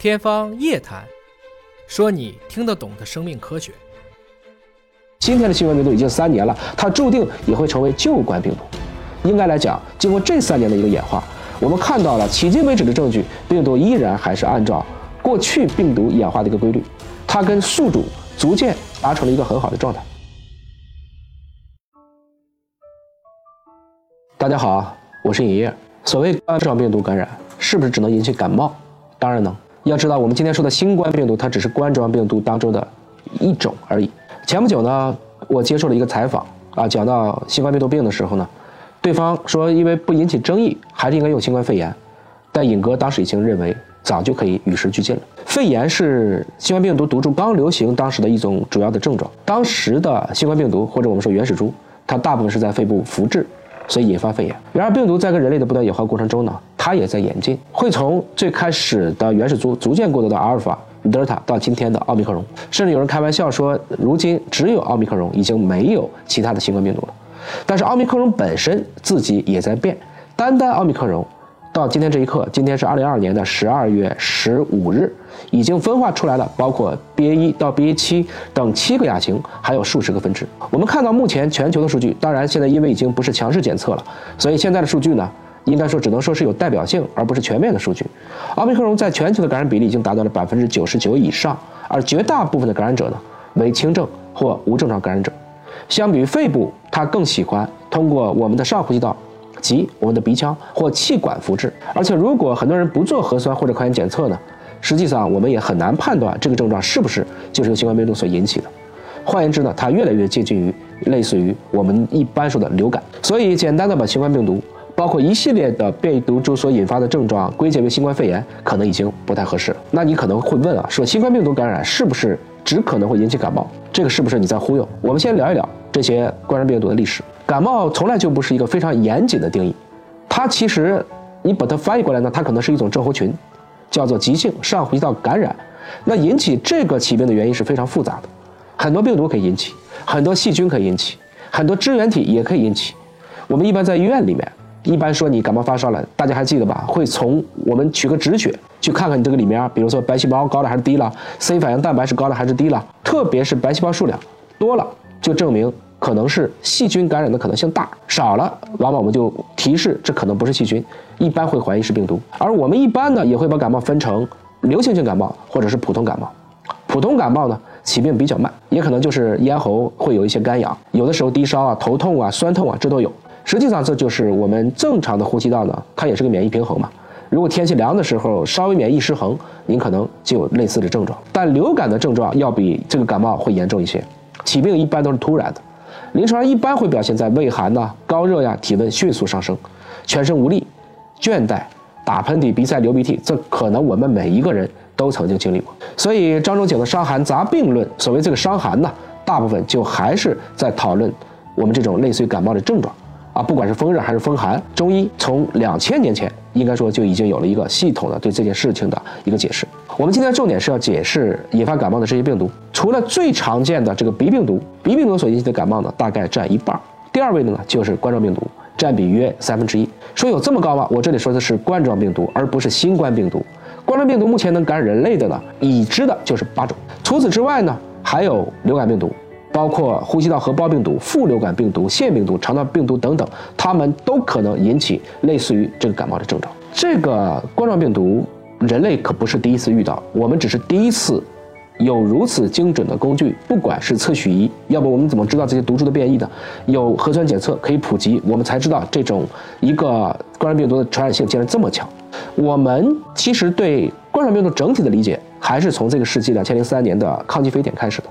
天方夜谭，说你听得懂的生命科学。今天的新冠病毒已经三年了，它注定也会成为旧冠病毒。应该来讲，经过这三年的一个演化，我们看到了迄今为止的证据，病毒依然还是按照过去病毒演化的一个规律，它跟宿主逐渐达成了一个很好的状态。大家好，我是尹烨。所谓冠状病毒感染，是不是只能引起感冒？当然能。要知道，我们今天说的新冠病毒，它只是冠状病毒当中的一种而已。前不久呢，我接受了一个采访啊，讲到新冠病毒病的时候呢，对方说因为不引起争议，还是应该用新冠肺炎。但尹哥当时已经认为，早就可以与时俱进了。肺炎是新冠病毒毒株刚流行当时的一种主要的症状。当时的新冠病毒或者我们说原始株，它大部分是在肺部复制。所以引发肺炎。然而，病毒在跟人类的不断演化过程中呢，它也在演进，会从最开始的原始株逐渐过渡到阿尔法、德尔塔，到今天的奥密克戎。甚至有人开玩笑说，如今只有奥密克戎，已经没有其他的新冠病毒了。但是，奥密克戎本身自己也在变。单单奥密克戎。到今天这一刻，今天是二零二二年的十二月十五日，已经分化出来了，包括 BA 一到 BA 七等七个亚型，还有数十个分支。我们看到目前全球的数据，当然现在因为已经不是强势检测了，所以现在的数据呢，应该说只能说是有代表性，而不是全面的数据。奥密克戎在全球的感染比例已经达到了百分之九十九以上，而绝大部分的感染者呢为轻症或无症状感染者。相比于肺部，它更喜欢通过我们的上呼吸道。及我们的鼻腔或气管复制，而且如果很多人不做核酸或者抗原检测呢，实际上我们也很难判断这个症状是不是就是由新冠病毒所引起的。换言之呢，它越来越接近于类似于我们一般说的流感。所以简单的把新冠病毒包括一系列的变异毒株所引发的症状归结为新冠肺炎，可能已经不太合适了。那你可能会问啊，说新冠病毒感染是不是只可能会引起感冒？这个是不是你在忽悠？我们先聊一聊这些冠状病毒的历史。感冒从来就不是一个非常严谨的定义，它其实你把它翻译过来呢，它可能是一种症候群，叫做急性上呼吸道感染。那引起这个疾病的原因是非常复杂的，很多病毒可以引起，很多细菌可以引起，很多支原体也可以引起。我们一般在医院里面，一般说你感冒发烧了，大家还记得吧？会从我们取个止血，去看看你这个里面，比如说白细胞高了还是低了，C 反应蛋白是高了还是低了，特别是白细胞数量多了，就证明。可能是细菌感染的可能性大，少了，往往我们就提示这可能不是细菌，一般会怀疑是病毒。而我们一般呢，也会把感冒分成流行性感冒或者是普通感冒。普通感冒呢，起病比较慢，也可能就是咽喉会有一些干痒，有的时候低烧啊、头痛啊、酸痛啊，这都有。实际上这就是我们正常的呼吸道呢，它也是个免疫平衡嘛。如果天气凉的时候稍微免疫失衡，您可能就有类似的症状。但流感的症状要比这个感冒会严重一些，起病一般都是突然的。临床上一般会表现在畏寒呐、高热呀、体温迅速上升、全身无力、倦怠、打喷嚏、鼻塞、流鼻涕，这可能我们每一个人都曾经经历过。所以张仲景的《伤寒杂病论》，所谓这个伤寒呢，大部分就还是在讨论我们这种类似于感冒的症状。啊，不管是风热还是风寒，中医从两千年前应该说就已经有了一个系统的对这件事情的一个解释。我们今天重点是要解释引发感冒的这些病毒，除了最常见的这个鼻病毒，鼻病毒所引起的感冒呢，大概占一半。第二位的呢就是冠状病毒，占比约三分之一。说有这么高吗？我这里说的是冠状病毒，而不是新冠病毒。冠状病毒目前能感染人类的呢，已知的就是八种。除此之外呢，还有流感病毒。包括呼吸道合胞病毒、副流感病毒、腺病毒、肠道病毒等等，它们都可能引起类似于这个感冒的症状。这个冠状病毒，人类可不是第一次遇到，我们只是第一次有如此精准的工具，不管是测序仪，要不我们怎么知道这些毒株的变异的？有核酸检测可以普及，我们才知道这种一个冠状病毒的传染性竟然这么强。我们其实对冠状病毒整体的理解，还是从这个世纪两千零三年的抗击非典开始的。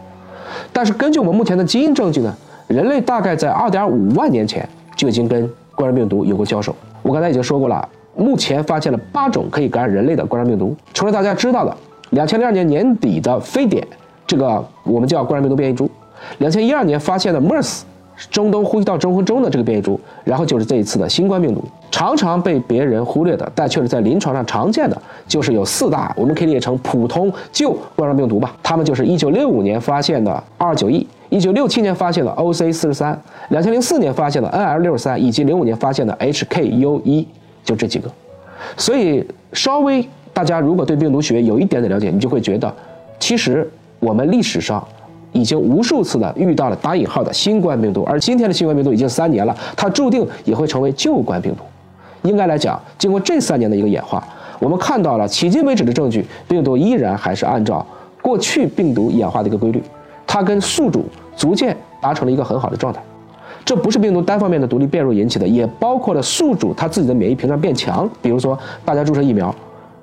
但是根据我们目前的基因证据呢，人类大概在二点五万年前就已经跟冠状病毒有过交手。我刚才已经说过了，目前发现了八种可以感染人类的冠状病毒。除了大家知道的两千零二年年底的非典，这个我们叫冠状病毒变异株；两千一二年发现的 MERS。中东呼吸道中风中的这个变异株，然后就是这一次的新冠病毒，常常被别人忽略的，但却是在临床上常见的，就是有四大，我们可以列成普通旧冠状病毒吧。它们就是一九六五年发现的 R 九 E，一九六七年发现的 OC 四十三，两千零四年发现的 NL 六十三，以及零五年发现的 HKU 一，就这几个。所以稍微。大家如果对病毒学有一点点了解，你就会觉得，其实我们历史上已经无数次的遇到了打引号的新冠病毒，而今天的新冠病毒已经三年了，它注定也会成为旧冠病毒。应该来讲，经过这三年的一个演化，我们看到了迄今为止的证据，病毒依然还是按照过去病毒演化的一个规律，它跟宿主逐渐达成了一个很好的状态。这不是病毒单方面的独立变弱引起的，也包括了宿主它自己的免疫屏障变强。比如说，大家注射疫苗，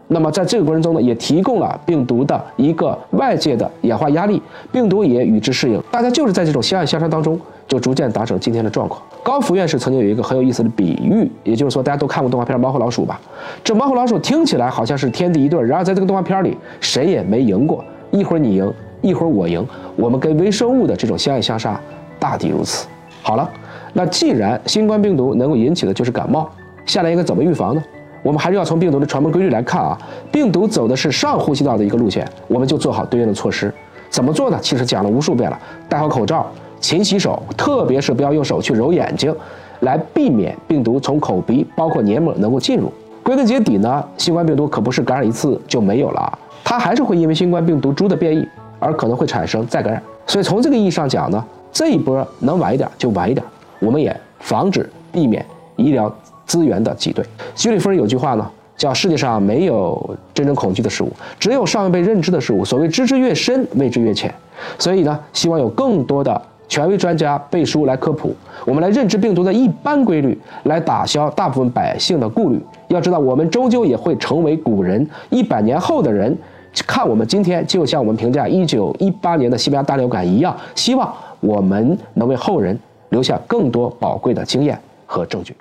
那么在这个过程中呢，也提供了病毒的一个外界的演化压力，病毒也与之适应。大家就是在这种相爱相杀当中，就逐渐达成今天的状况。高福院士曾经有一个很有意思的比喻，也就是说，大家都看过动画片《猫和老鼠》吧？这猫和老鼠听起来好像是天地一对，然而在这个动画片里，谁也没赢过，一会儿你赢，一会儿我赢。我们跟微生物的这种相爱相杀，大抵如此。好了，那既然新冠病毒能够引起的就是感冒，下来应该怎么预防呢？我们还是要从病毒的传播规律来看啊。病毒走的是上呼吸道的一个路线，我们就做好对应的措施。怎么做呢？其实讲了无数遍了，戴好口罩，勤洗手，特别是不要用手去揉眼睛，来避免病毒从口鼻包括黏膜能够进入。归根结底呢，新冠病毒可不是感染一次就没有了，它还是会因为新冠病毒株的变异而可能会产生再感染。所以从这个意义上讲呢。这一波能晚一点就晚一点，我们也防止避免医疗资源的挤兑。居里夫人有句话呢，叫“世界上没有真正恐惧的事物，只有尚未被认知的事物。所谓知之越深，未知越浅。”所以呢，希望有更多的权威专家背书来科普，我们来认知病毒的一般规律，来打消大部分百姓的顾虑。要知道，我们终究也会成为古人，一百年后的人看我们今天，就像我们评价一九一八年的西班牙大流感一样，希望。我们能为后人留下更多宝贵的经验和证据。